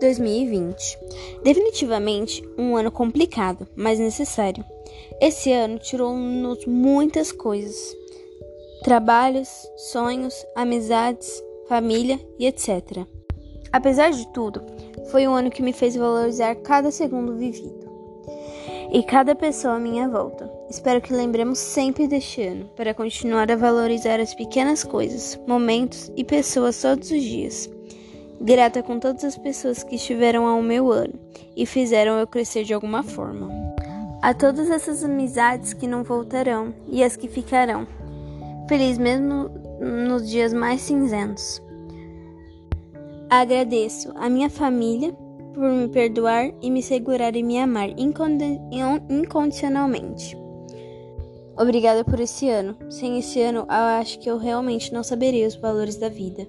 2020. Definitivamente um ano complicado, mas necessário. Esse ano tirou-nos muitas coisas: trabalhos, sonhos, amizades, família e etc. Apesar de tudo, foi um ano que me fez valorizar cada segundo vivido e cada pessoa à minha volta. Espero que lembremos sempre deste ano para continuar a valorizar as pequenas coisas, momentos e pessoas todos os dias. Grata com todas as pessoas que estiveram ao meu ano e fizeram eu crescer de alguma forma. A todas essas amizades que não voltarão e as que ficarão. Feliz mesmo nos dias mais cinzentos. Agradeço a minha família por me perdoar e me segurar e me amar incondicionalmente. Obrigada por esse ano. Sem esse ano, eu acho que eu realmente não saberia os valores da vida.